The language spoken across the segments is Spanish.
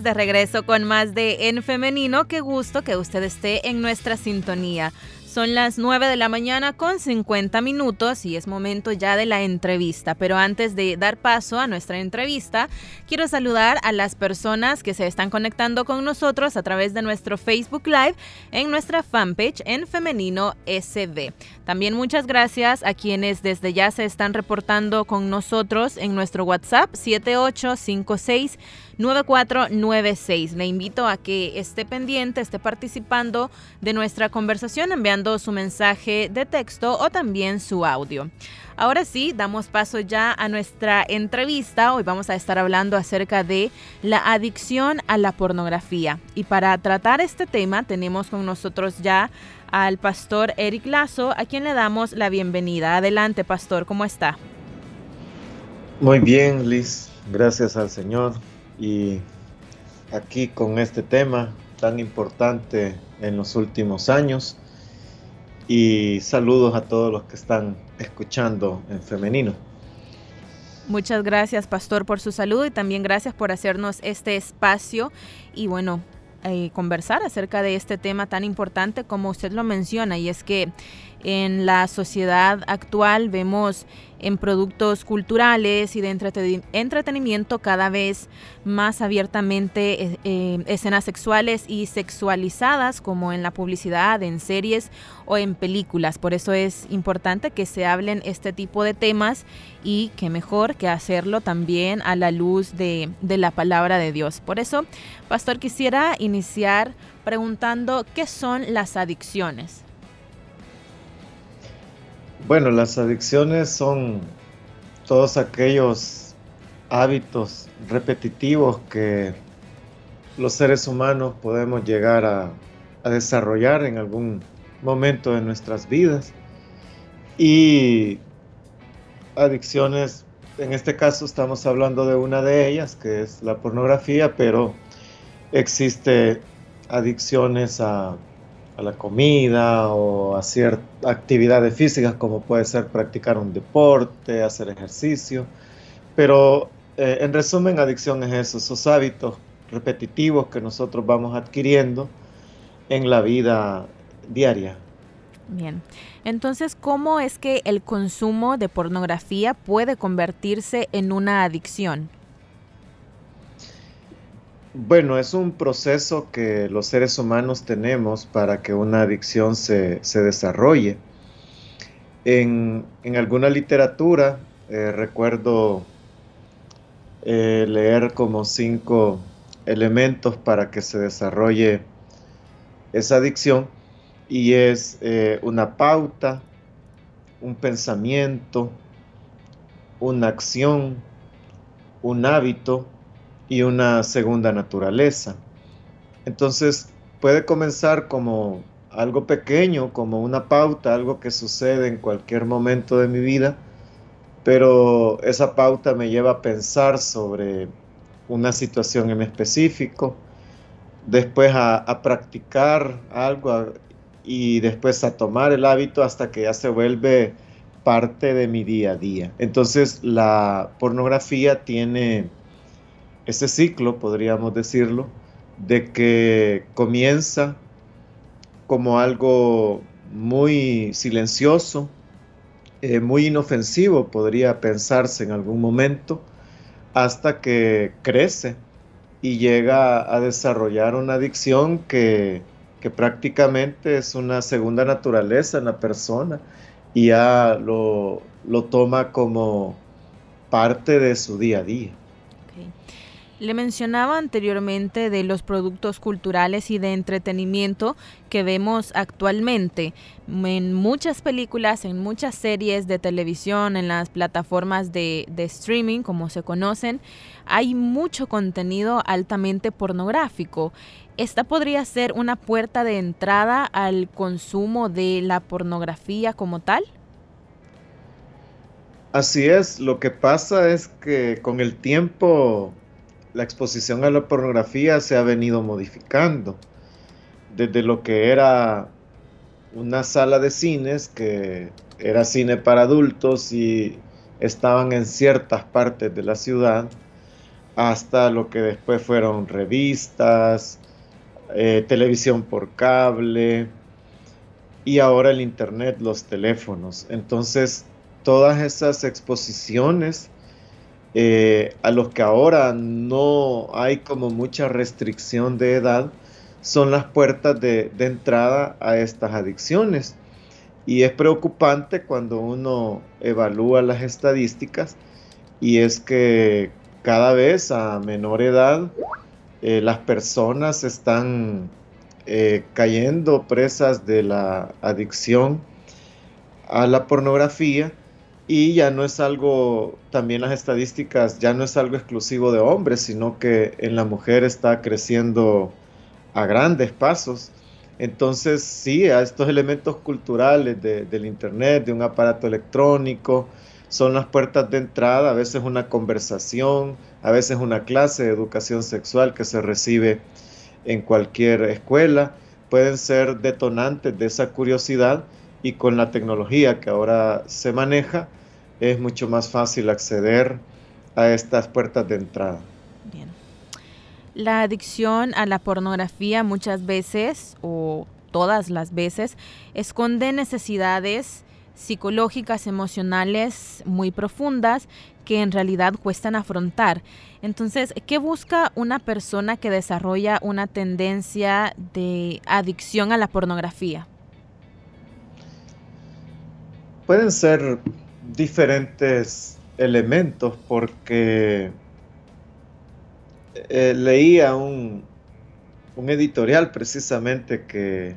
De regreso con más de En Femenino. Qué gusto que usted esté en nuestra sintonía. Son las 9 de la mañana con 50 minutos y es momento ya de la entrevista. Pero antes de dar paso a nuestra entrevista, quiero saludar a las personas que se están conectando con nosotros a través de nuestro Facebook Live en nuestra fanpage en Femenino SB. También muchas gracias a quienes desde ya se están reportando con nosotros en nuestro WhatsApp 7856 9496. Le invito a que esté pendiente, esté participando de nuestra conversación enviando su mensaje de texto o también su audio. Ahora sí, damos paso ya a nuestra entrevista. Hoy vamos a estar hablando acerca de la adicción a la pornografía. Y para tratar este tema tenemos con nosotros ya al pastor Eric Lazo, a quien le damos la bienvenida. Adelante, pastor, ¿cómo está? Muy bien, Liz. Gracias al Señor y aquí con este tema tan importante en los últimos años. Y saludos a todos los que están escuchando en femenino. Muchas gracias, Pastor, por su saludo y también gracias por hacernos este espacio y bueno, eh, conversar acerca de este tema tan importante como usted lo menciona y es que en la sociedad actual vemos en productos culturales y de entretenimiento cada vez más abiertamente eh, eh, escenas sexuales y sexualizadas como en la publicidad, en series o en películas. Por eso es importante que se hablen este tipo de temas y que mejor que hacerlo también a la luz de, de la palabra de Dios. Por eso, Pastor, quisiera iniciar preguntando qué son las adicciones. Bueno, las adicciones son todos aquellos hábitos repetitivos que los seres humanos podemos llegar a, desarrollar en algún momento de nuestras vidas. Y adicciones, en este caso estamos hablando de una de ellas, que es la pornografía, pero existe adicciones a la comida o a ciertas actividades físicas como puede ser practicar un deporte, hacer ejercicio. Pero eh, en resumen, adicción es eso, esos hábitos repetitivos que nosotros vamos adquiriendo en la vida diaria. Bien, entonces, ¿cómo es que el consumo de pornografía puede convertirse en una adicción? Bueno, es un proceso que los seres humanos tenemos para que una adicción se, desarrolle. En, alguna literatura, eh, recuerdo eh, leer como cinco elementos para que se desarrolle esa adicción y es eh, una pauta, un pensamiento, una acción, un hábito, y una segunda naturaleza. Entonces puede comenzar como algo pequeño, como una pauta, algo que sucede en cualquier momento de mi vida, pero esa pauta me lleva a pensar sobre una situación en específico, después a, practicar algo y después a tomar el hábito hasta que ya se vuelve parte de mi día a día. Entonces la pornografía tiene ese ciclo, podríamos decirlo, de que comienza como algo muy silencioso, eh, muy inofensivo, podría pensarse en algún momento, hasta que crece y llega a desarrollar una adicción que, que prácticamente es una segunda naturaleza en la persona y ya lo, lo toma como parte de su día a día. Le mencionaba anteriormente de los productos culturales y de entretenimiento que vemos actualmente en muchas películas, en muchas series de televisión, en las plataformas de, streaming, como se conocen, hay mucho contenido altamente pornográfico. ¿Esta podría ser una puerta de entrada al consumo de la pornografía como tal? Así es, lo que pasa es que con el tiempo la exposición a la pornografía se ha venido modificando. Desde lo que era una sala de cines, que era cine para adultos y estaban en ciertas partes de la ciudad, hasta lo que después fueron revistas, eh, televisión por cable y ahora el internet, los teléfonos. Entonces, todas esas exposiciones eh, a los que ahora no hay como mucha restricción de edad, son las puertas de, entrada a estas adicciones. Y es preocupante cuando uno evalúa las estadísticas y es que cada vez a menor edad eh, las personas están eh, cayendo presas de la adicción a la pornografía y ya no es algo, también las estadísticas, ya no es algo exclusivo de hombres, sino que en la mujer está creciendo a grandes pasos. Entonces, sí, a estos elementos culturales del Internet, de un aparato electrónico, son las puertas de entrada, a veces una conversación, a veces una clase de educación sexual que se recibe en cualquier escuela, pueden ser detonantes de esa curiosidad y con la tecnología que ahora se maneja es mucho más fácil acceder a estas puertas de entrada. Bien. La adicción a la pornografía muchas veces o todas las veces esconde necesidades psicológicas, emocionales muy profundas que en realidad cuestan afrontar. Entonces, ¿qué busca una persona que desarrolla una tendencia de adicción a la pornografía? Pueden ser diferentes elementos porque eh, leía un, un editorial precisamente que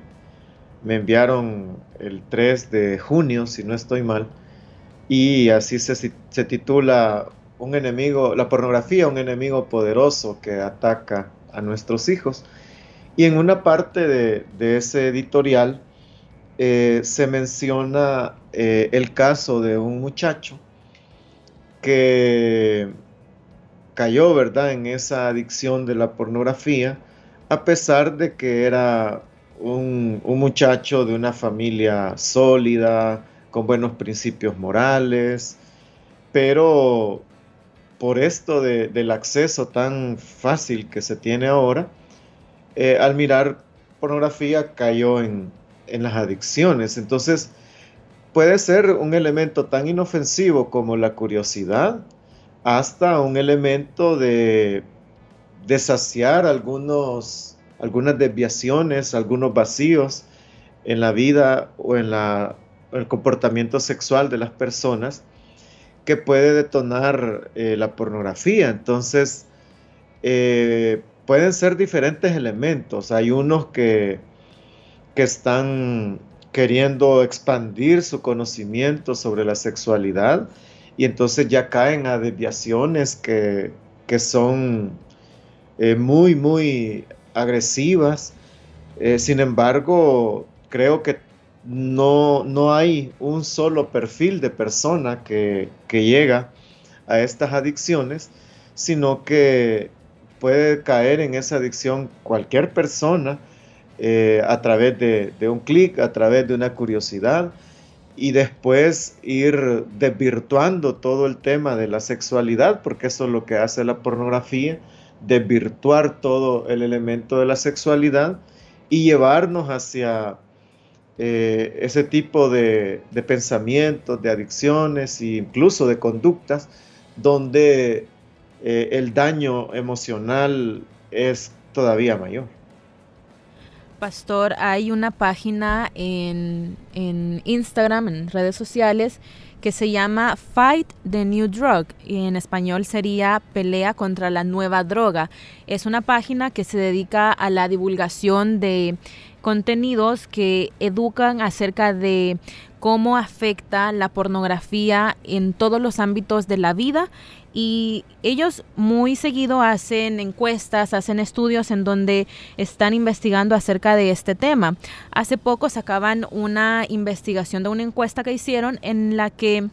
me enviaron el 3 de junio, si no estoy mal, y así se, se, titula Un enemigo, la pornografía, un enemigo poderoso que ataca a nuestros hijos. Y en una parte de, ese editorial eh, se menciona eh, el caso de un muchacho que cayó, ¿verdad?, en esa adicción de la pornografía, a pesar de que era un, muchacho de una familia sólida, con buenos principios morales, pero por esto del acceso tan fácil que se tiene ahora, eh, al mirar pornografía cayó en, en, las adicciones. Entonces, puede ser un elemento tan inofensivo como la curiosidad, hasta un elemento de, de saciar algunos algunas desviaciones, algunos vacíos en la vida o en la, el comportamiento sexual de las personas que puede detonar eh, la pornografía. Entonces, eh, pueden ser diferentes elementos. Hay unos que, que están queriendo expandir su conocimiento sobre la sexualidad y entonces ya caen a desviaciones que, que son eh, muy, muy agresivas. Eh, sin embargo, creo que no, no, hay un solo perfil de persona que, llega a estas adicciones, sino que puede caer en esa adicción cualquier persona eh, a través de, un clic, a través de una curiosidad y después ir desvirtuando todo el tema de la sexualidad, porque eso es lo que hace la pornografía, desvirtuar todo el elemento de la sexualidad y llevarnos hacia eh, ese tipo de, pensamientos, de adicciones e incluso de conductas donde eh, el daño emocional es todavía mayor. Pastor, hay una página en, en Instagram, en redes sociales, que se llama Fight the New Drug y en español sería Pelea contra la nueva droga. Es una página que se dedica a la divulgación de contenidos que educan acerca de cómo afecta la pornografía en todos los ámbitos de la vida y ellos muy seguido hacen encuestas, hacen estudios en donde están investigando acerca de este tema. Hace poco sacaban una investigación de una encuesta que hicieron en la que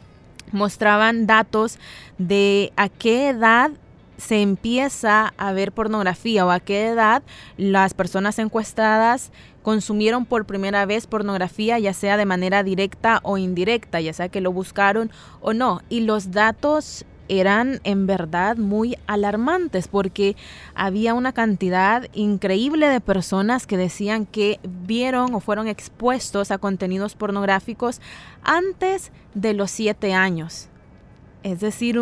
mostraban datos de a qué edad se empieza a ver pornografía o a qué edad las personas encuestadas consumieron por primera vez pornografía, ya sea de manera directa o indirecta, ya sea que lo buscaron o no. Y los datos eran en verdad muy alarmantes porque había una cantidad increíble de personas que decían que vieron o fueron expuestos a contenidos pornográficos antes de los siete años. Es decir,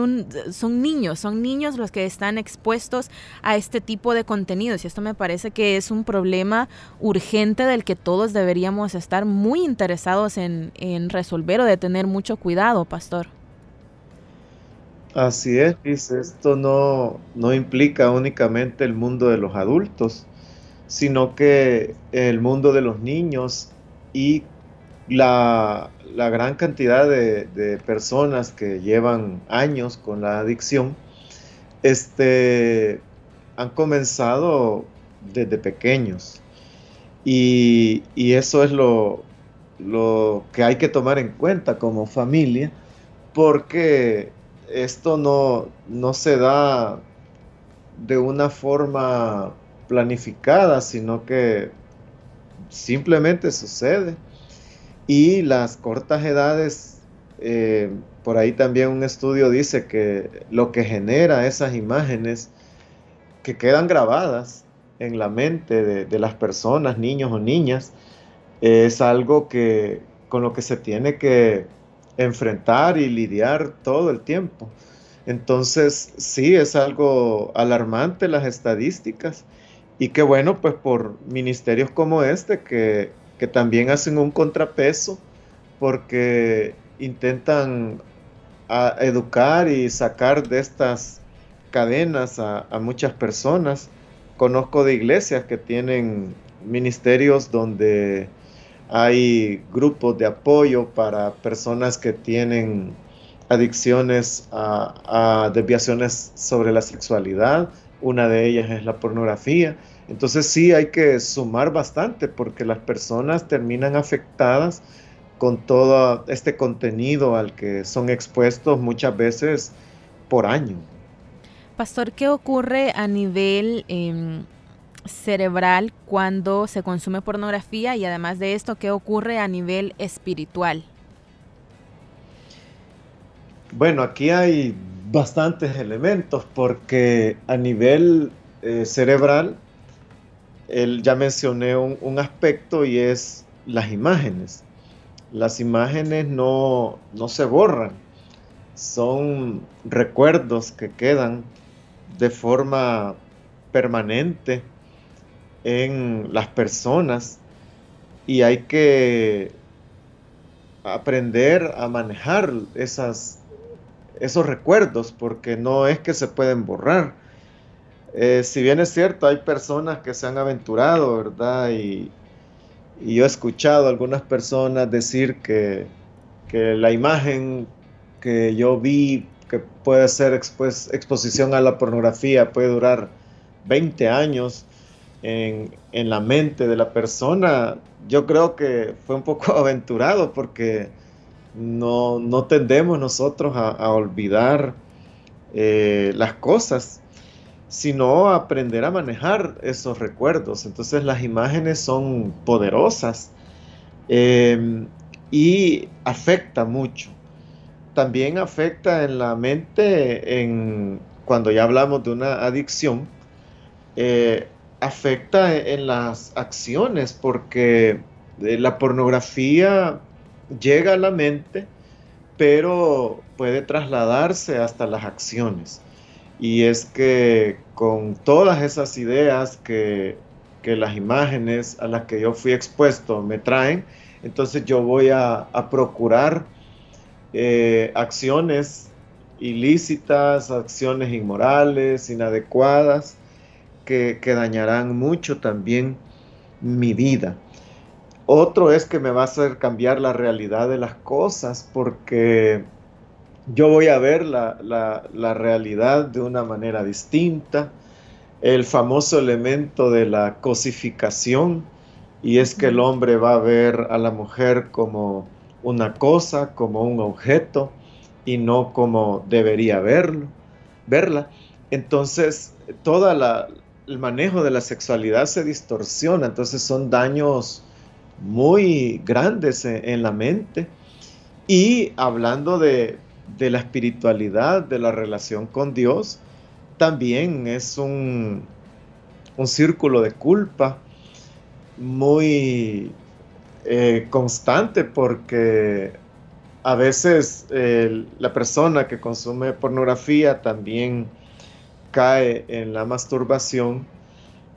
son niños, son niños los que están expuestos a este tipo de contenidos y esto me parece que es un problema urgente del que todos deberíamos estar muy interesados en, resolver o de tener mucho cuidado, pastor. Así es, esto no, no implica únicamente el mundo de los adultos, sino que el mundo de los niños y la, gran cantidad de, personas que llevan años con la adicción, este, han comenzado desde pequeños. Y, eso es lo, lo que hay que tomar en cuenta como familia, porque esto no, no se da de una forma planificada, sino que simplemente sucede. Y las cortas edades, eh, por ahí también un estudio dice que lo que genera esas imágenes que quedan grabadas en la mente de, las personas, niños o niñas, es algo que con lo que se tiene que enfrentar y lidiar todo el tiempo. Entonces, sí, es algo alarmante las estadísticas y qué bueno, pues por ministerios como este que, también hacen un contrapeso porque intentan educar y sacar de estas cadenas a, a muchas personas. Conozco de iglesias que tienen ministerios donde hay grupos de apoyo para personas que tienen adicciones a, desviaciones sobre la sexualidad. Una de ellas es la pornografía. Entonces sí hay que sumar bastante porque las personas terminan afectadas con todo este contenido al que son expuestos muchas veces por año. Pastor, ¿qué ocurre a nivel em, cerebral cuando se consume pornografía y además de esto, ¿qué ocurre a nivel espiritual? Bueno, aquí hay bastantes elementos porque a nivel eh, cerebral, ya mencioné un, aspecto y es las imágenes. Las imágenes no, no se borran, son recuerdos que quedan de forma permanente en las personas y hay que aprender a manejar esos recuerdos porque no es que se pueden borrar. Eh, si bien es cierto, hay personas que se han aventurado, ¿verdad? Y, yo he escuchado a algunas personas decir que, la imagen que yo vi, que puede ser exposición a la pornografía, puede durar 20 años en, la mente de la persona, yo creo que fue un poco aventurado porque no, no tendemos nosotros a, olvidar eh, las cosas, sino aprender a manejar esos recuerdos. Entonces las imágenes son poderosas em, y afecta mucho. También afecta en la mente en, cuando ya hablamos de una adicción. Eh, afecta en las acciones porque eh, la pornografía llega a la mente, pero puede trasladarse hasta las acciones. Y es que con todas esas ideas que, las imágenes a las que yo fui expuesto me traen, entonces yo voy a, procurar eh, acciones ilícitas, acciones inmorales, inadecuadas, que, que dañarán mucho también mi vida. Otro es que me va a hacer cambiar la realidad de las cosas porque yo voy a ver la, la, realidad de una manera distinta. El famoso elemento de la cosificación, y es que el hombre va a ver a la mujer como una cosa, como un objeto, y no como debería verlo, verla. Entonces, todo el manejo de la sexualidad se distorsiona, entonces son daños muy grandes en, la mente. Y hablando de, la espiritualidad, de la relación con Dios, también es un, un círculo de culpa muy eh, constante porque a veces la persona que consume pornografía también cae en la masturbación,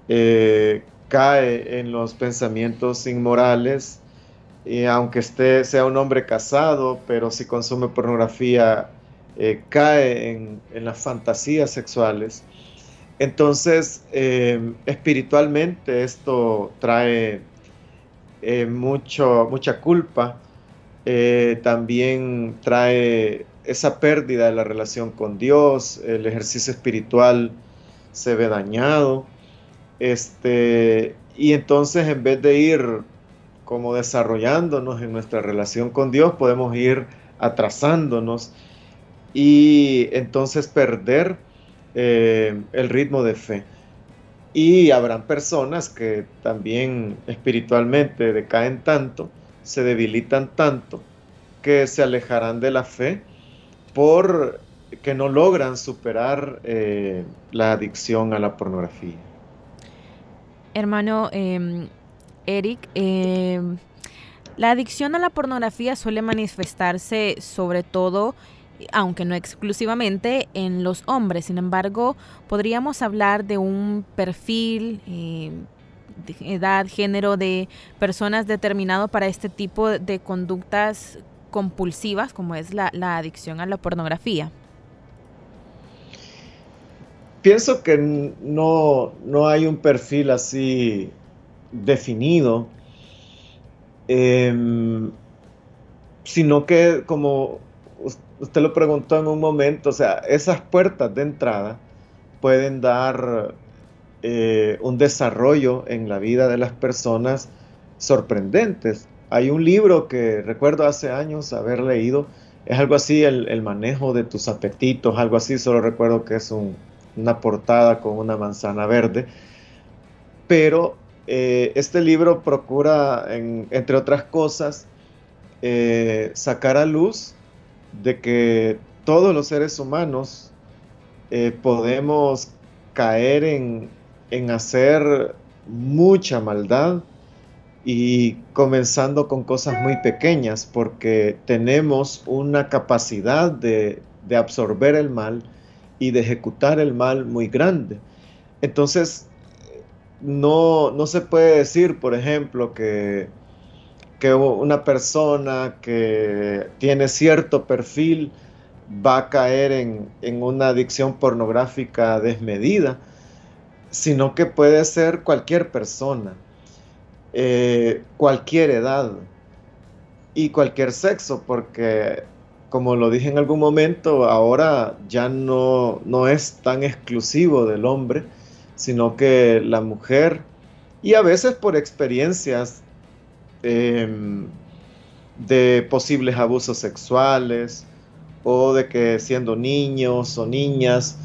eh, cae en los pensamientos inmorales, y aunque esté, sea un hombre casado, pero si consume pornografía, eh, cae en, las fantasías sexuales. Entonces, eh, espiritualmente esto trae eh, mucho, mucha culpa, también trae esa pérdida de la relación con Dios, el ejercicio espiritual se ve dañado, este, y entonces en vez de ir como desarrollándonos en nuestra relación con Dios, podemos ir atrasándonos y entonces perder eh, el ritmo de fe. Y habrán personas que también espiritualmente decaen tanto, se debilitan tanto, que se alejarán de la fe por que no logran superar eh, la adicción a la pornografía. Hermano em, Eric, em, la adicción a la pornografía suele manifestarse sobre todo, aunque no exclusivamente, en los hombres. Sin embargo, podríamos hablar de un perfil, de edad, género de personas determinado para este tipo de conductas compulsivas, como es la adicción a la pornografía. pienso que no, hay un perfil así definido, em, sino que como usted lo preguntó en un momento, o sea, esas puertas de entrada pueden dar eh, un desarrollo en la vida de las personas sorprendentes. Hay un libro que recuerdo hace años haber leído, es algo así, el, el manejo de tus apetitos, algo así, solo recuerdo que es un, una portada con una manzana verde, pero eh, este libro procura, entre otras cosas, eh, sacar a luz de que todos los seres humanos eh, podemos caer en, en hacer mucha maldad y comenzando con cosas muy pequeñas porque tenemos una capacidad de, de absorber el mal y de ejecutar el mal muy grande. Entonces, no, no se puede decir, por ejemplo, que, que una persona que tiene cierto perfil va a caer en, una adicción pornográfica desmedida, sino que puede ser cualquier persona, eh, cualquier edad y cualquier sexo, porque como lo dije en algún momento, ahora ya no, no es tan exclusivo del hombre, sino que la mujer, y a veces por experiencias em, de posibles abusos sexuales, o de que siendo niños o niñas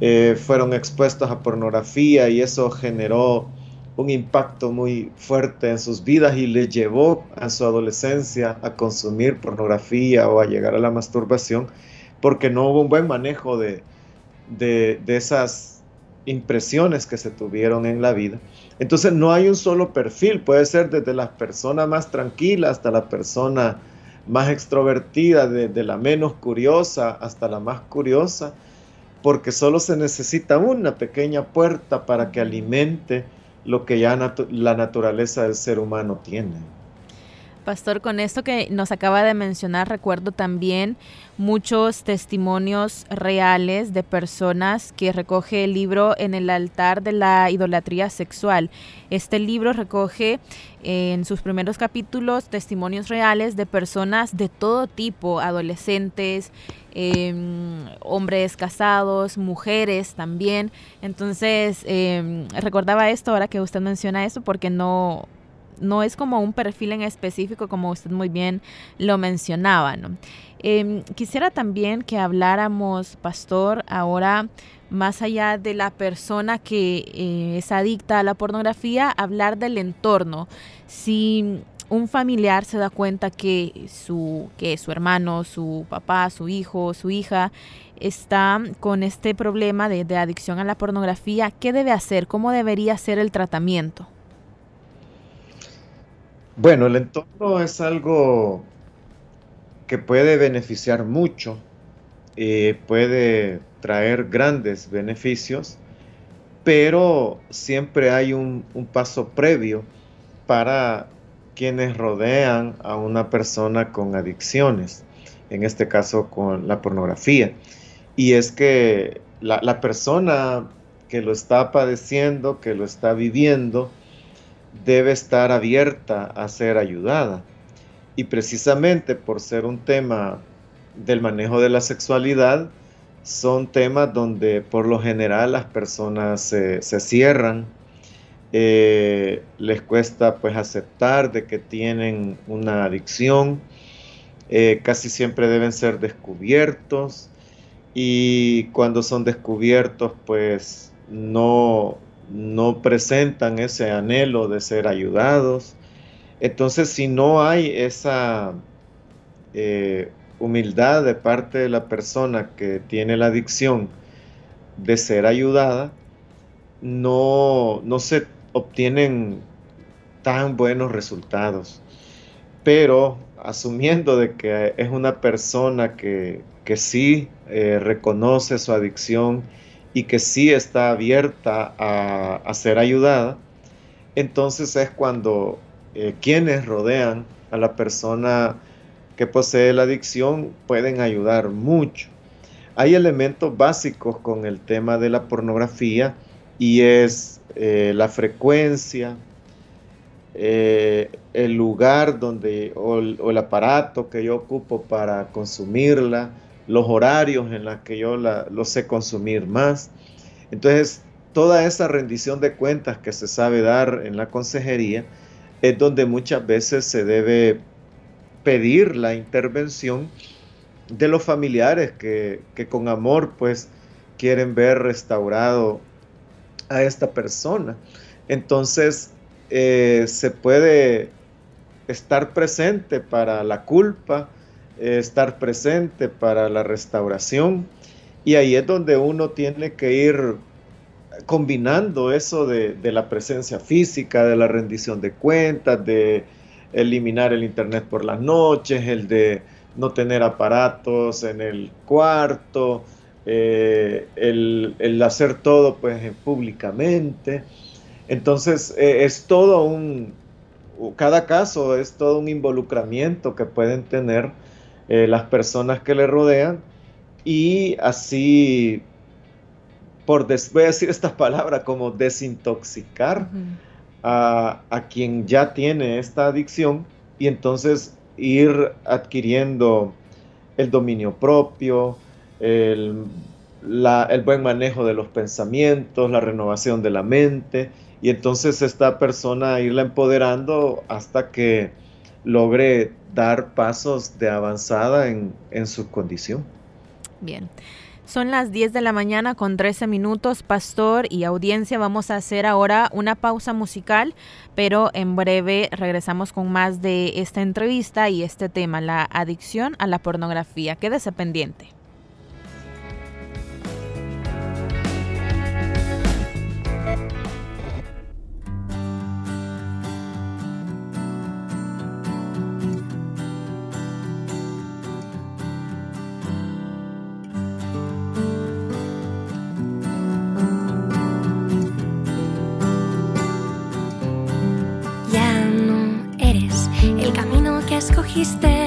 eh, fueron expuestos a pornografía y eso generó un impacto muy fuerte en sus vidas y les llevó a su adolescencia a consumir pornografía o a llegar a la masturbación porque no hubo un buen manejo de, de, esas impresiones que se tuvieron en la vida. Entonces no hay un solo perfil, puede ser desde la persona más tranquila hasta la persona más extrovertida, desde la menos curiosa hasta la más curiosa, porque solo se necesita una pequeña puerta para que alimente lo que ya la naturaleza del ser humano tiene. Pastor, con esto que nos acaba de mencionar, recuerdo también muchos testimonios reales de personas que recoge el libro en el altar de la idolatría sexual. Este libro recoge eh, en sus primeros capítulos testimonios reales de personas de todo tipo, adolescentes, em, hombres casados, mujeres también. Entonces, em, recordaba esto ahora que usted menciona eso porque no, no es como un perfil en específico, como usted muy bien lo mencionaba. Em, quisiera también que habláramos, pastor, ahora más allá de la persona que eh, es adicta a la pornografía, hablar del entorno. Si un familiar se da cuenta que su, que su hermano, su papá, su hijo, su hija está con este problema de, de adicción a la pornografía, ¿qué debe hacer? ¿Cómo debería ser el tratamiento? Bueno, el entorno es algo que puede beneficiar mucho, y puede traer grandes beneficios, pero siempre hay un, paso previo para quienes rodean a una persona con adicciones, en este caso con la pornografía. Y es que la, la persona que lo está padeciendo, que lo está viviendo, debe estar abierta a ser ayudada. Y precisamente por ser un tema del manejo de la sexualidad, son temas donde por lo general las personas se, cierran, eh, les cuesta pues aceptar de que tienen una adicción, eh, casi siempre deben ser descubiertos. Y cuando son descubiertos pues no, no presentan ese anhelo de ser ayudados. Entonces, si no hay esa eh, humildad de parte de la persona que tiene la adicción de ser ayudada, no, no se obtienen tan buenos resultados. Pero asumiendo de que es una persona que, que sí eh, reconoce su adicción y que sí está abierta a, ser ayudada, entonces es cuando eh, quienes rodean a la persona que posee la adicción pueden ayudar mucho. Hay elementos básicos con el tema de la pornografía y es eh, la frecuencia, eh, el lugar donde o el, aparato que yo ocupo para consumirla, los horarios en los que yo la, sé consumir más. Entonces, toda esa rendición de cuentas que se sabe dar en la consejería es donde muchas veces se debe pedir la intervención de los familiares que, con amor pues quieren ver restaurado a esta persona. Entonces, eh, se puede estar presente para la culpa, estar presente para la restauración. Y ahí es donde uno tiene que ir combinando eso de, la presencia física, de la rendición de cuentas, de eliminar el internet por las noches, el de no tener aparatos en el cuarto, eh, el, hacer todo pues públicamente. Entonces eh, es todo un, cada caso es todo un involucramiento que pueden tener eh, las personas que le rodean. Y así, por voy a decir estas palabras como desintoxicar a, quien ya tiene esta adicción y entonces ir adquiriendo el dominio propio, el, el, buen manejo de los pensamientos, la renovación de la mente, y entonces esta persona irla empoderando hasta que logre dar pasos de avanzada en, su condición. Bien. Son las 10 de la mañana con 13 minutos, pastor y audiencia. Vamos a hacer ahora una pausa musical, pero en breve regresamos con más de esta entrevista y este tema, la adicción a la pornografía. Quédese pendiente. he's there.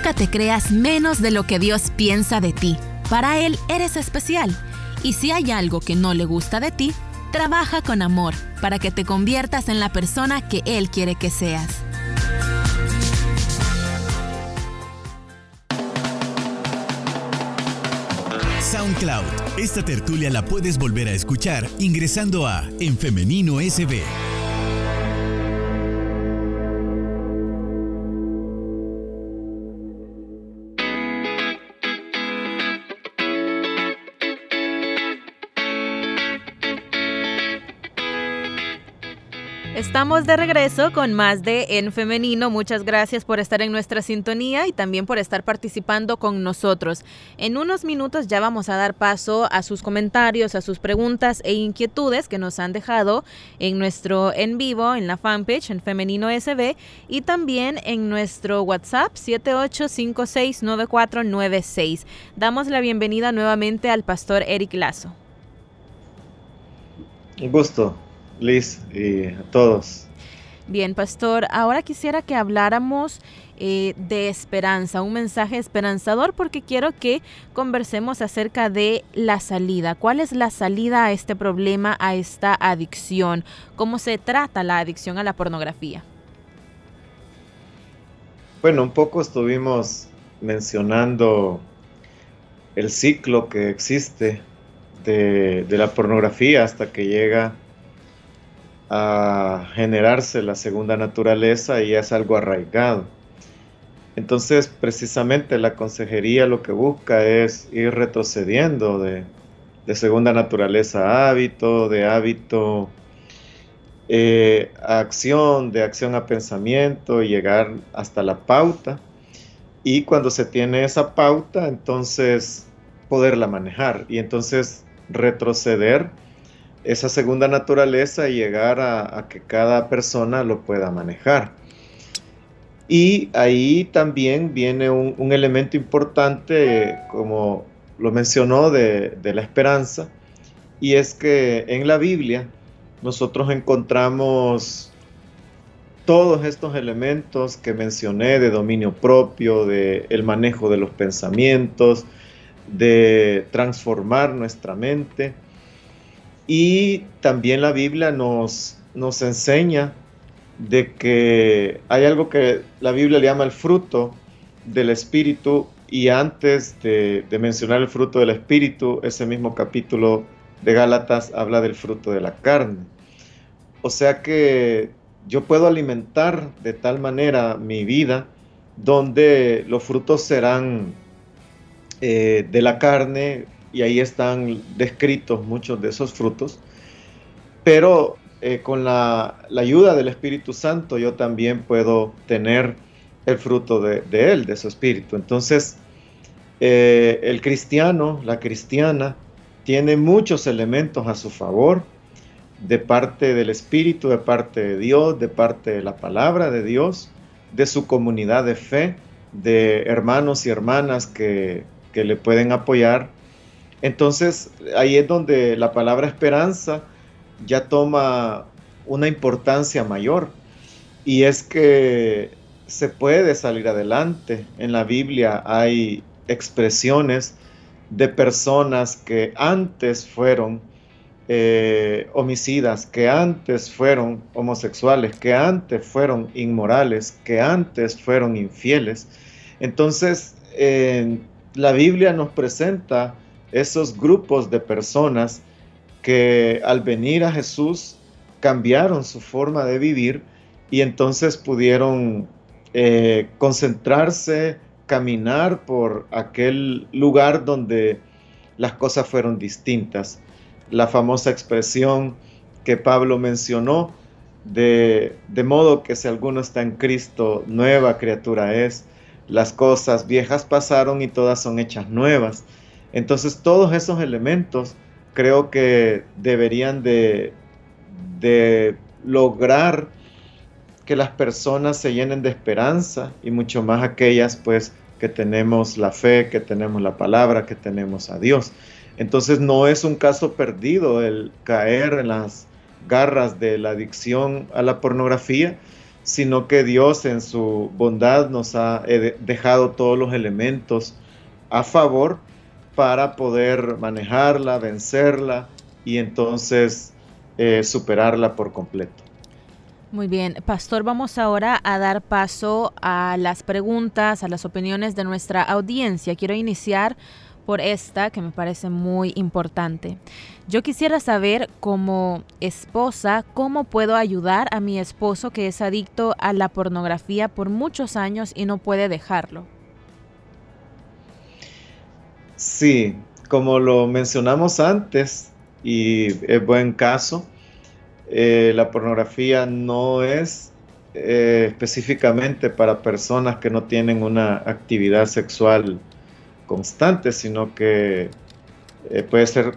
Nunca te creas menos de lo que Dios piensa de ti. Para Él eres especial. Y si hay algo que no le gusta de ti, trabaja con amor para que te conviertas en la persona que Él quiere que seas. SoundCloud. Esta tertulia la puedes volver a escuchar ingresando a En Femenino SB. Estamos de regreso con más de En Femenino. Muchas gracias por estar en nuestra sintonía y también por estar participando con nosotros. En unos minutos ya vamos a dar paso a sus comentarios, a sus preguntas e inquietudes que nos han dejado en nuestro en vivo, en la fanpage, en Femenino SB y también en nuestro WhatsApp 78569496. Damos la bienvenida nuevamente al pastor Eric Lazo. Un gusto, Liz, y a todos. Bien, pastor, ahora quisiera que habláramos eh, de esperanza, un mensaje esperanzador, porque quiero que conversemos acerca de la salida. ¿Cuál es la salida a este problema, a esta adicción? ¿Cómo se trata la adicción a la pornografía? Bueno, un poco estuvimos mencionando el ciclo que existe de, de la pornografía hasta que llega a generarse la segunda naturaleza y es algo arraigado. Entonces, precisamente la consejería lo que busca es ir retrocediendo de, segunda naturaleza a hábito, de hábito eh, a acción, de acción a pensamiento, y llegar hasta la pauta. Y cuando se tiene esa pauta, entonces poderla manejar y entonces retroceder esa segunda naturaleza y llegar a, que cada persona lo pueda manejar. Y ahí también viene un, elemento importante, como lo mencionó, de, de, la esperanza, y es que en la Biblia nosotros encontramos todos estos elementos que mencioné de dominio propio, de el manejo de los pensamientos, de transformar nuestra mente, y también la Biblia nos, nos enseña de que hay algo que la Biblia le llama el fruto del Espíritu y antes de, mencionar el fruto del Espíritu, ese mismo capítulo de Gálatas habla del fruto de la carne. O sea que yo puedo alimentar de tal manera mi vida donde los frutos serán eh, de la carne, y ahí están descritos muchos de esos frutos. Pero eh, con la, ayuda del Espíritu Santo yo también puedo tener el fruto de, Él, de su Espíritu. Entonces, eh, el cristiano, la cristiana, tiene muchos elementos a su favor de parte del Espíritu, de parte de Dios, de parte de la palabra de Dios, de su comunidad de fe, de hermanos y hermanas que, que le pueden apoyar entonces ahí es donde la palabra esperanza ya toma una importancia mayor y es que se puede salir adelante. En la Biblia hay expresiones de personas que antes fueron eh, homicidas, que antes fueron homosexuales, que antes fueron inmorales, que antes fueron infieles. Entonces, la Biblia nos presenta esos grupos de personas que al venir a Jesús cambiaron su forma de vivir y entonces pudieron eh, concentrarse, caminar por aquel lugar donde las cosas fueron distintas. La famosa expresión que Pablo mencionó, de, de modo que si alguno está en Cristo, nueva criatura es, las cosas viejas pasaron y todas son hechas nuevas. Entonces todos esos elementos creo que deberían de, lograr que las personas se llenen de esperanza y mucho más aquellas pues que tenemos la fe, que tenemos la palabra, que tenemos a Dios. Entonces no es un caso perdido el caer en las garras de la adicción a la pornografía, sino que Dios en su bondad nos ha eh, dejado todos los elementos a favor para poder manejarla, vencerla y entonces eh, superarla por completo. Muy bien, Pastor, vamos ahora a dar paso a las preguntas, a las opiniones de nuestra audiencia. Quiero iniciar por esta que me parece muy importante. Yo quisiera saber como esposa cómo puedo ayudar a mi esposo que es adicto a la pornografía por muchos años y no puede dejarlo. Sí, como lo mencionamos antes, y es buen caso, eh, la pornografía no es eh, específicamente para personas que no tienen una actividad sexual constante, sino que eh, puede ser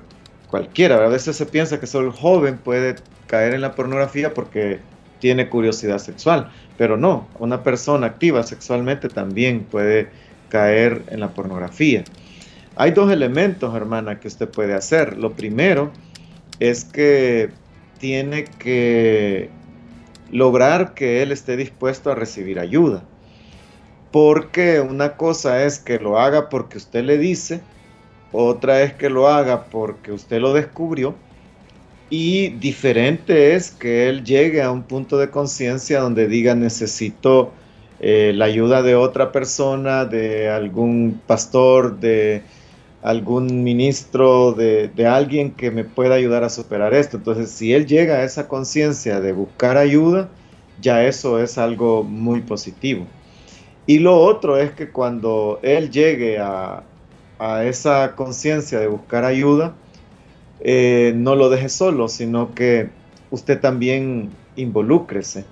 cualquiera. A veces se piensa que solo el joven puede caer en la pornografía porque tiene curiosidad sexual, pero no, una persona activa sexualmente también puede caer en la pornografía. Hay dos elementos, hermana, que usted puede hacer. Lo primero es que tiene que lograr que él esté dispuesto a recibir ayuda. Porque una cosa es que lo haga porque usted le dice, otra es que lo haga porque usted lo descubrió y diferente es que él llegue a un punto de conciencia donde diga necesito eh, la ayuda de otra persona, de algún pastor, de algún ministro, de, alguien que me pueda ayudar a superar esto. Entonces, si él llega a esa conciencia de buscar ayuda, ya eso es algo muy positivo. Y lo otro es que cuando él llegue a, esa conciencia de buscar ayuda, eh, no lo deje solo, sino que usted también involúcrese,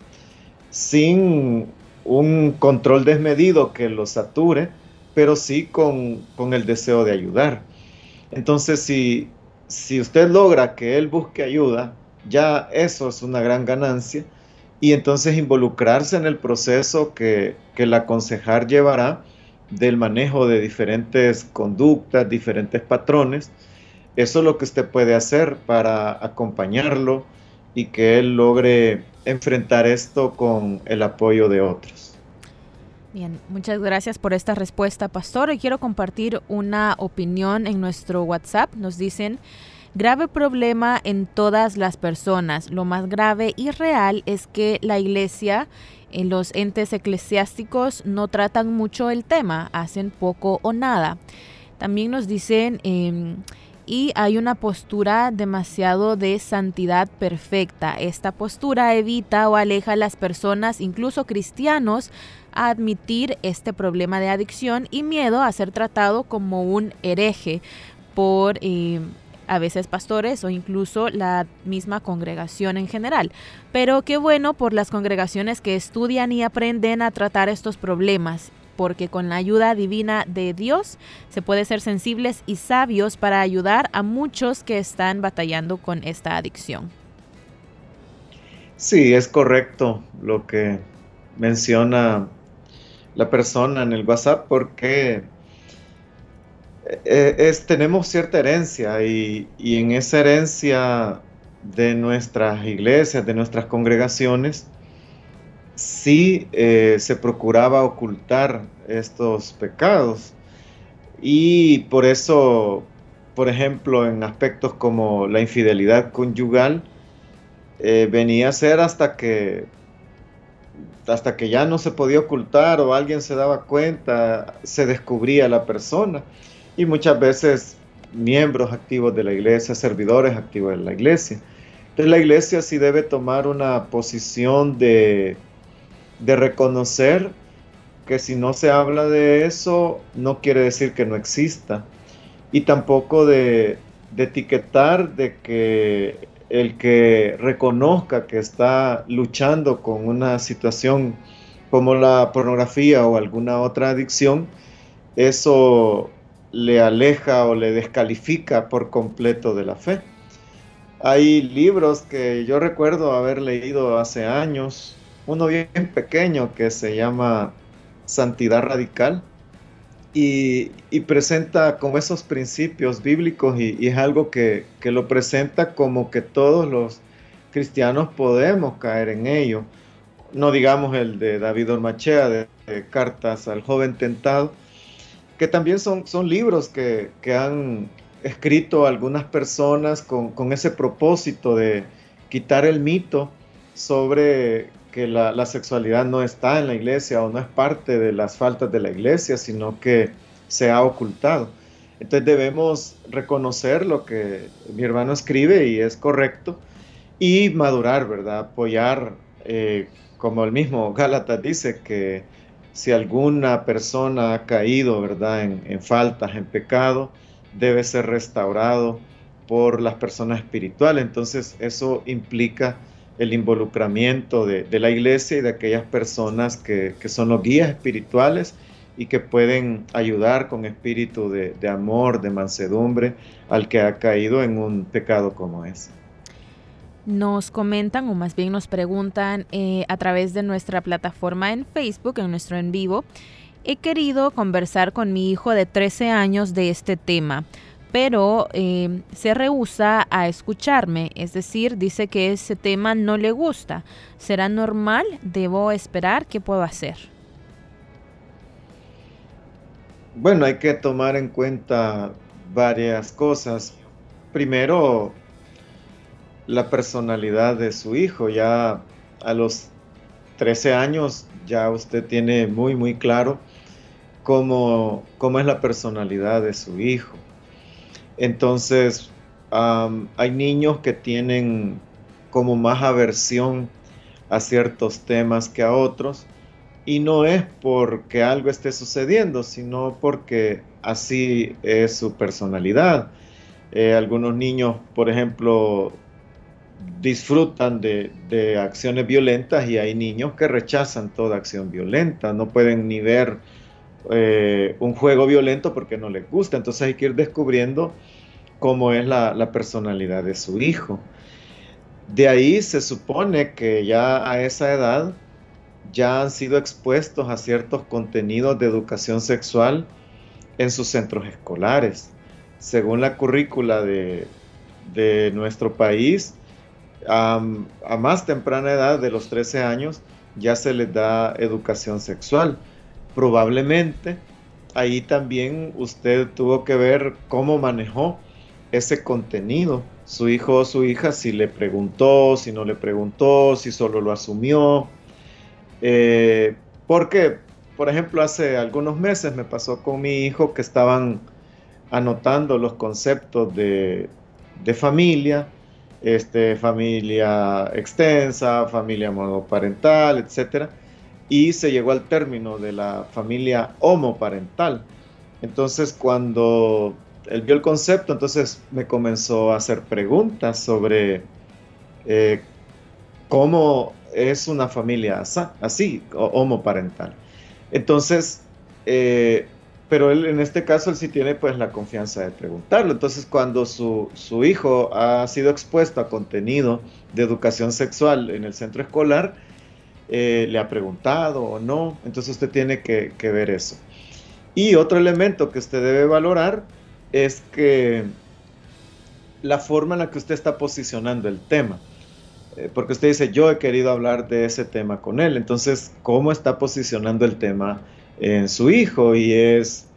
sin un control desmedido que lo sature, pero sí con, el deseo de ayudar. Entonces, si, si usted logra que él busque ayuda, ya eso es una gran ganancia y entonces involucrarse en el proceso que, que el aconsejar llevará del manejo de diferentes conductas, diferentes patrones. Eso es lo que usted puede hacer para acompañarlo y que él logre enfrentar esto con el apoyo de otros. Bien, muchas gracias por esta respuesta, Pastor. Y quiero compartir una opinión en nuestro WhatsApp. Nos dicen, grave problema en todas las personas. Lo más grave y real es que la iglesia, en los entes eclesiásticos no tratan mucho el tema, hacen poco o nada. También nos dicen... Em, y hay una postura demasiado de santidad perfecta. Esta postura evita o aleja a las personas, incluso cristianos, a admitir este problema de adicción y miedo a ser tratado como un hereje por eh, a veces pastores o incluso la misma congregación en general. Pero qué bueno por las congregaciones que estudian y aprenden a tratar estos problemas porque con la ayuda divina de Dios se puede ser sensibles y sabios para ayudar a muchos que están batallando con esta adicción. Sí, es correcto lo que menciona la persona en el WhatsApp porque eh, es, tenemos cierta herencia y, en esa herencia de nuestras iglesias, de nuestras congregaciones, sí eh, se procuraba ocultar estos pecados. Y por eso, por ejemplo, en aspectos como la infidelidad conyugal, eh, venía a ser hasta que hasta que ya no se podía ocultar o alguien se daba cuenta, se descubría la persona. Y muchas veces miembros activos de la iglesia, servidores activos de la iglesia. Entonces la iglesia sí debe tomar una posición de, de reconocer que si no se habla de eso, no quiere decir que no exista. Y tampoco de, etiquetar de que el que reconozca que está luchando con una situación como la pornografía o alguna otra adicción, eso le aleja o le descalifica por completo de la fe. Hay libros que yo recuerdo haber leído hace años, uno bien pequeño que se llama Santidad Radical y, presenta como esos principios bíblicos y, es algo que, lo presenta como que todos los cristianos podemos caer en ello. No digamos el de David Ormachea, de, Cartas al Joven Tentado, que también son, son libros que, han escrito algunas personas con, con ese propósito de quitar el mito sobre que la, sexualidad no está en la iglesia o no es parte de las faltas de la iglesia, sino que se ha ocultado. Entonces debemos reconocer lo que mi hermano escribe y es correcto y madurar, ¿verdad? Apoyar, eh, como el mismo Gálatas dice, que si alguna persona ha caído, ¿verdad? En, en faltas, en pecado, debe ser restaurado por las personas espirituales. Entonces eso implica el involucramiento de, la iglesia y de aquellas personas que, son los guías espirituales y que pueden ayudar con espíritu de, amor, de mansedumbre al que ha caído en un pecado como ese. Nos comentan o más bien nos preguntan eh, a través de nuestra plataforma en Facebook, en nuestro en vivo, he querido conversar con mi hijo de 13 años de este tema pero eh, se rehúsa a escucharme, es decir, dice que ese tema no le gusta. ¿Será normal? ¿Debo esperar? ¿Qué puedo hacer? Bueno, hay que tomar en cuenta varias cosas. Primero, la personalidad de su hijo. Ya a los 13 años ya usted tiene muy, muy claro cómo, cómo es la personalidad de su hijo. Entonces, hay niños que tienen como más aversión a ciertos temas que a otros, y no es porque algo esté sucediendo, sino porque así es su personalidad. Eh, algunos niños, por ejemplo, disfrutan de, acciones violentas y hay niños que rechazan toda acción violenta, no pueden ni ver eh, un juego violento porque no les gusta, entonces hay que ir descubriendo cómo es la personalidad de su hijo. De ahí se supone que ya a esa edad ya han sido expuestos a ciertos contenidos de educación sexual en sus centros escolares. Según la currícula de, nuestro país, a más temprana edad de los 13 años ya se les da educación sexual. Probablemente ahí también usted tuvo que ver cómo manejó ese contenido. Su hijo o su hija, si le preguntó, si no le preguntó, si solo lo asumió, eh, porque, por ejemplo, hace algunos meses me pasó con mi hijo que estaban anotando los conceptos de, familia, este, familia extensa, familia monoparental, etc. Y se llegó al término de la familia homoparental. Entonces, cuando él vio el concepto, entonces me comenzó a hacer preguntas sobre eh, cómo es una familia así, homoparental. Entonces, eh, pero él en este caso él sí tiene pues la confianza de preguntarlo. Entonces, cuando su, hijo ha sido expuesto a contenido de educación sexual en el centro escolar, eh, le ha preguntado o no, entonces usted tiene que, ver eso. Y otro elemento que usted debe valorar es que la forma en la que usted está posicionando el tema. Eh, porque usted dice, yo he querido hablar de ese tema con él, entonces, ¿cómo está posicionando el tema en su hijo? Y es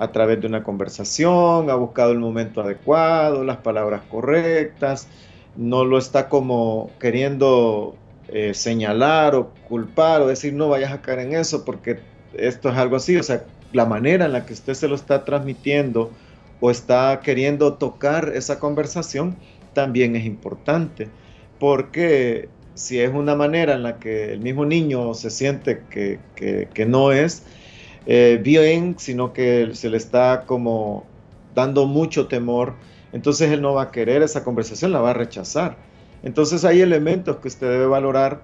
a través de una conversación, ha buscado el momento adecuado, las palabras correctas, no lo está como queriendo eh, señalar o culpar o decir, no vayas a caer en eso porque esto es algo así, o sea, la manera en la que usted se lo está transmitiendo o está queriendo tocar esa conversación también es importante porque si es una manera en la que el mismo niño se siente que, no es eh, bien, sino que se le está como dando mucho temor, entonces él no va a querer esa conversación, la va a rechazar. Entonces hay elementos que usted debe valorar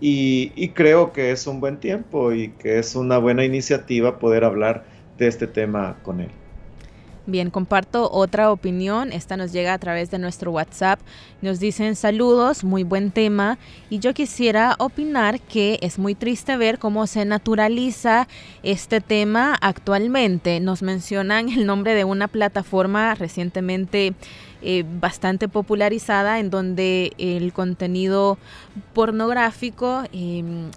y, creo que es un buen tiempo y que es una buena iniciativa poder hablar de este tema con él. Bien, comparto otra opinión. Esta nos llega a través de nuestro WhatsApp. Nos dicen saludos, muy buen tema. Y yo quisiera opinar que es muy triste ver cómo se naturaliza este tema actualmente. Nos mencionan el nombre de una plataforma recientemente eh, bastante popularizada en donde el contenido pornográfico em,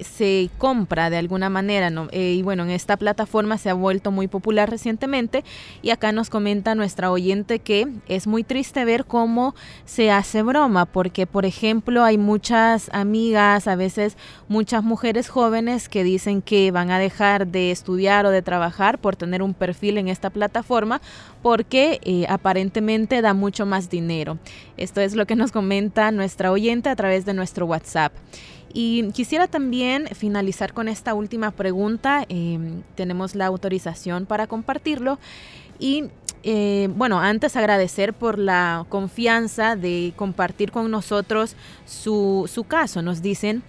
se compra de alguna manera. Eh, y bueno, en esta plataforma se ha vuelto muy popular recientemente y acá nos comenta nuestra oyente que es muy triste ver cómo se hace broma, porque por ejemplo hay muchas amigas, a veces muchas mujeres jóvenes que dicen que van a dejar de estudiar o de trabajar por tener un perfil en esta plataforma porque eh, aparentemente da mucho más dinero. Esto es lo que nos comenta nuestra oyente a través de nuestro WhatsApp. Y quisiera también finalizar con esta última pregunta. Em, tenemos la autorización para compartirlo. Y eh, bueno, antes agradecer por la confianza de compartir con nosotros su, su caso. Nos dicen,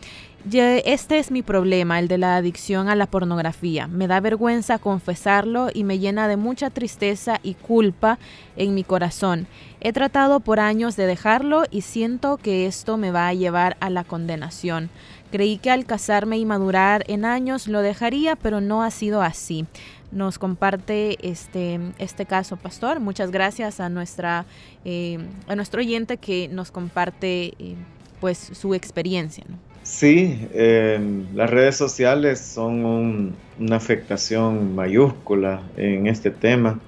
este es mi problema, el de la adicción a la pornografía. Me da vergüenza confesarlo y me llena de mucha tristeza y culpa en mi corazón. He tratado por años de dejarlo y siento que esto me va a llevar a la condenación. Creí que al casarme y madurar en años lo dejaría, pero no ha sido así. Nos comparte este, este caso, Pastor. Muchas gracias a, nuestra, eh, a nuestro oyente que nos comparte eh, pues, su experiencia. Sí, em, las redes sociales son una afectación mayúscula en este tema.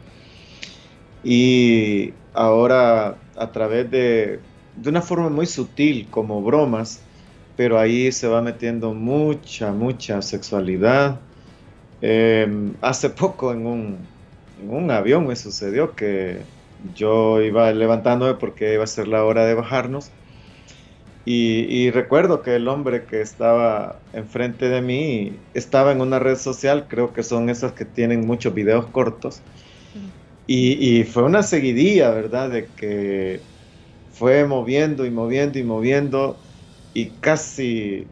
Y ahora a través de, de una forma muy sutil, como bromas, pero ahí se va metiendo mucha, mucha sexualidad. Em, hace poco en un, en un avión me sucedió que yo iba levantándome porque iba a ser la hora de bajarnos Y, recuerdo que el hombre que estaba enfrente de mí estaba en una red social, creo que son esas que tienen muchos videos cortos. Y, fue una seguidilla, ¿verdad? De que fue moviendo y moviendo y moviendo y casi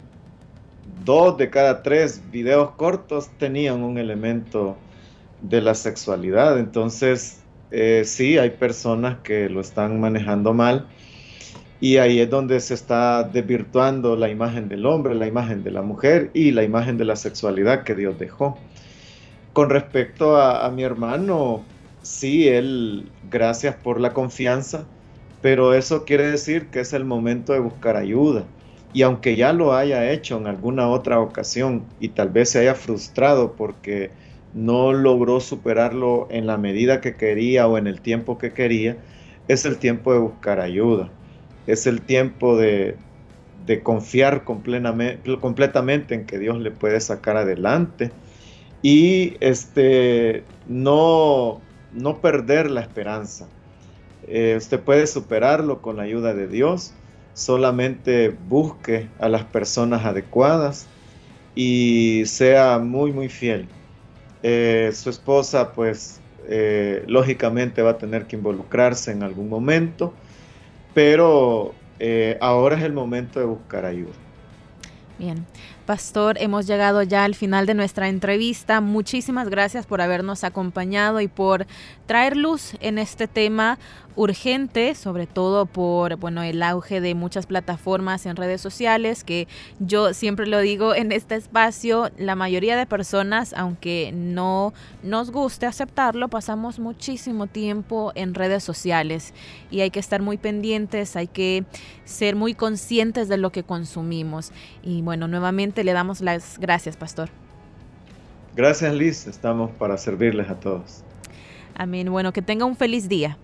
dos de cada tres videos cortos tenían un elemento de la sexualidad. Entonces, eh, sí, hay personas que lo están manejando mal y ahí es donde se está desvirtuando la imagen del hombre, la imagen de la mujer y la imagen de la sexualidad que Dios dejó. Con respecto a, mi hermano, sí, él, gracias por la confianza, pero eso quiere decir que es el momento de buscar ayuda. Y aunque ya lo haya hecho en alguna otra ocasión y tal vez se haya frustrado porque no logró superarlo en la medida que quería o en el tiempo que quería, es el tiempo de buscar ayuda es el tiempo de, confiar completamente en que Dios le puede sacar adelante y este, no, no perder la esperanza. Eh, usted puede superarlo con la ayuda de Dios, solamente busque a las personas adecuadas y sea muy, muy fiel. Eh, su esposa, pues, eh, lógicamente va a tener que involucrarse en algún momento pero ahora es el momento de buscar ayuda. Bien, Pastor, hemos llegado ya al final de nuestra entrevista. Muchísimas gracias por habernos acompañado y por traer luz en este tema urgente, sobre todo por bueno, el auge de muchas plataformas en redes sociales, que yo siempre lo digo en este espacio, la mayoría de personas, aunque no nos guste aceptarlo, pasamos muchísimo tiempo en redes sociales y hay que estar muy pendientes, hay que ser muy conscientes de lo que consumimos. Y bueno, nuevamente le damos las gracias, pastor. Gracias, Liz, estamos para servirles a todos. Amén. Bueno, que tenga un feliz día.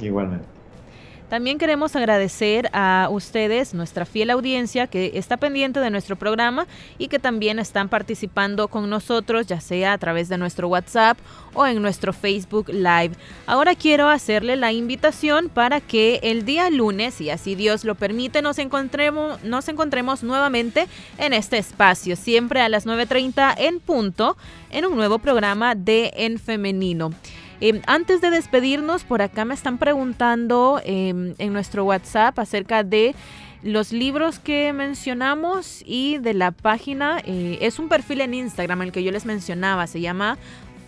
Igualmente. También queremos agradecer a ustedes, nuestra fiel audiencia que está pendiente de nuestro programa y que también están participando con nosotros, ya sea a través de nuestro WhatsApp o en nuestro Facebook Live. Ahora quiero hacerle la invitación para que el día lunes, y así Dios lo permite, nos encontremos, nos encontremos nuevamente en este espacio, siempre a las 9.30 en punto, en un nuevo programa de En Femenino. Em, antes de despedirnos, por acá me están preguntando em, en nuestro WhatsApp acerca de los libros que mencionamos y de la página. Eh, es un perfil en Instagram el que yo les mencionaba, se llama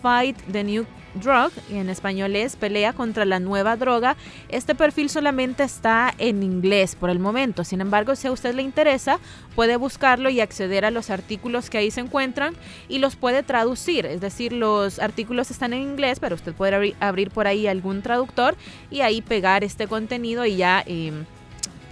Fight the New Drug, y en español es Pelea contra la nueva droga. Este perfil solamente está en inglés por el momento. Sin embargo, si a usted le interesa, puede buscarlo y acceder a los artículos que ahí se encuentran y los puede traducir. Es decir, los artículos están en inglés, pero usted puede abrir, por ahí algún traductor y ahí pegar este contenido y ya... Em,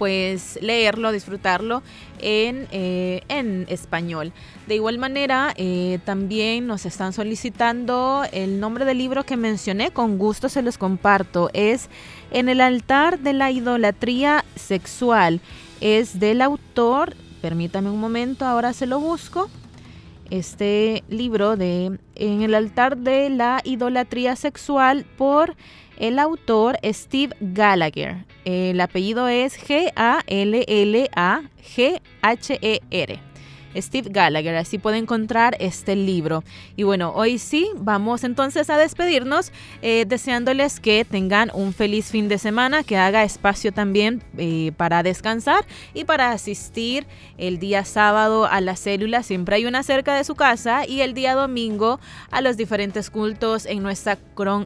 pues leerlo, disfrutarlo en, eh, en español. De igual manera, eh, también nos están solicitando el nombre del libro que mencioné, con gusto se los comparto. Es En el altar de la idolatría sexual. Es del autor, permítame un momento, ahora se lo busco. Este libro de En el altar de la idolatría sexual por el autor Steve Gallagher. El apellido es G-A-L-L-A-G-H-E-R. Steve Gallagher. Así puede encontrar este libro. Y bueno, hoy sí, vamos entonces a despedirnos eh, deseándoles que tengan un feliz fin de semana, que haga espacio también eh, para descansar y para asistir el día sábado a la célula. Siempre hay una cerca de su casa y el día domingo a los diferentes cultos en nuestra,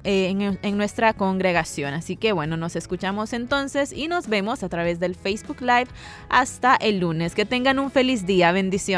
eh, en nuestra congregación. Así que bueno, nos escuchamos entonces y nos vemos a través del Facebook Live hasta el lunes. Que tengan un feliz día. Bendiciones.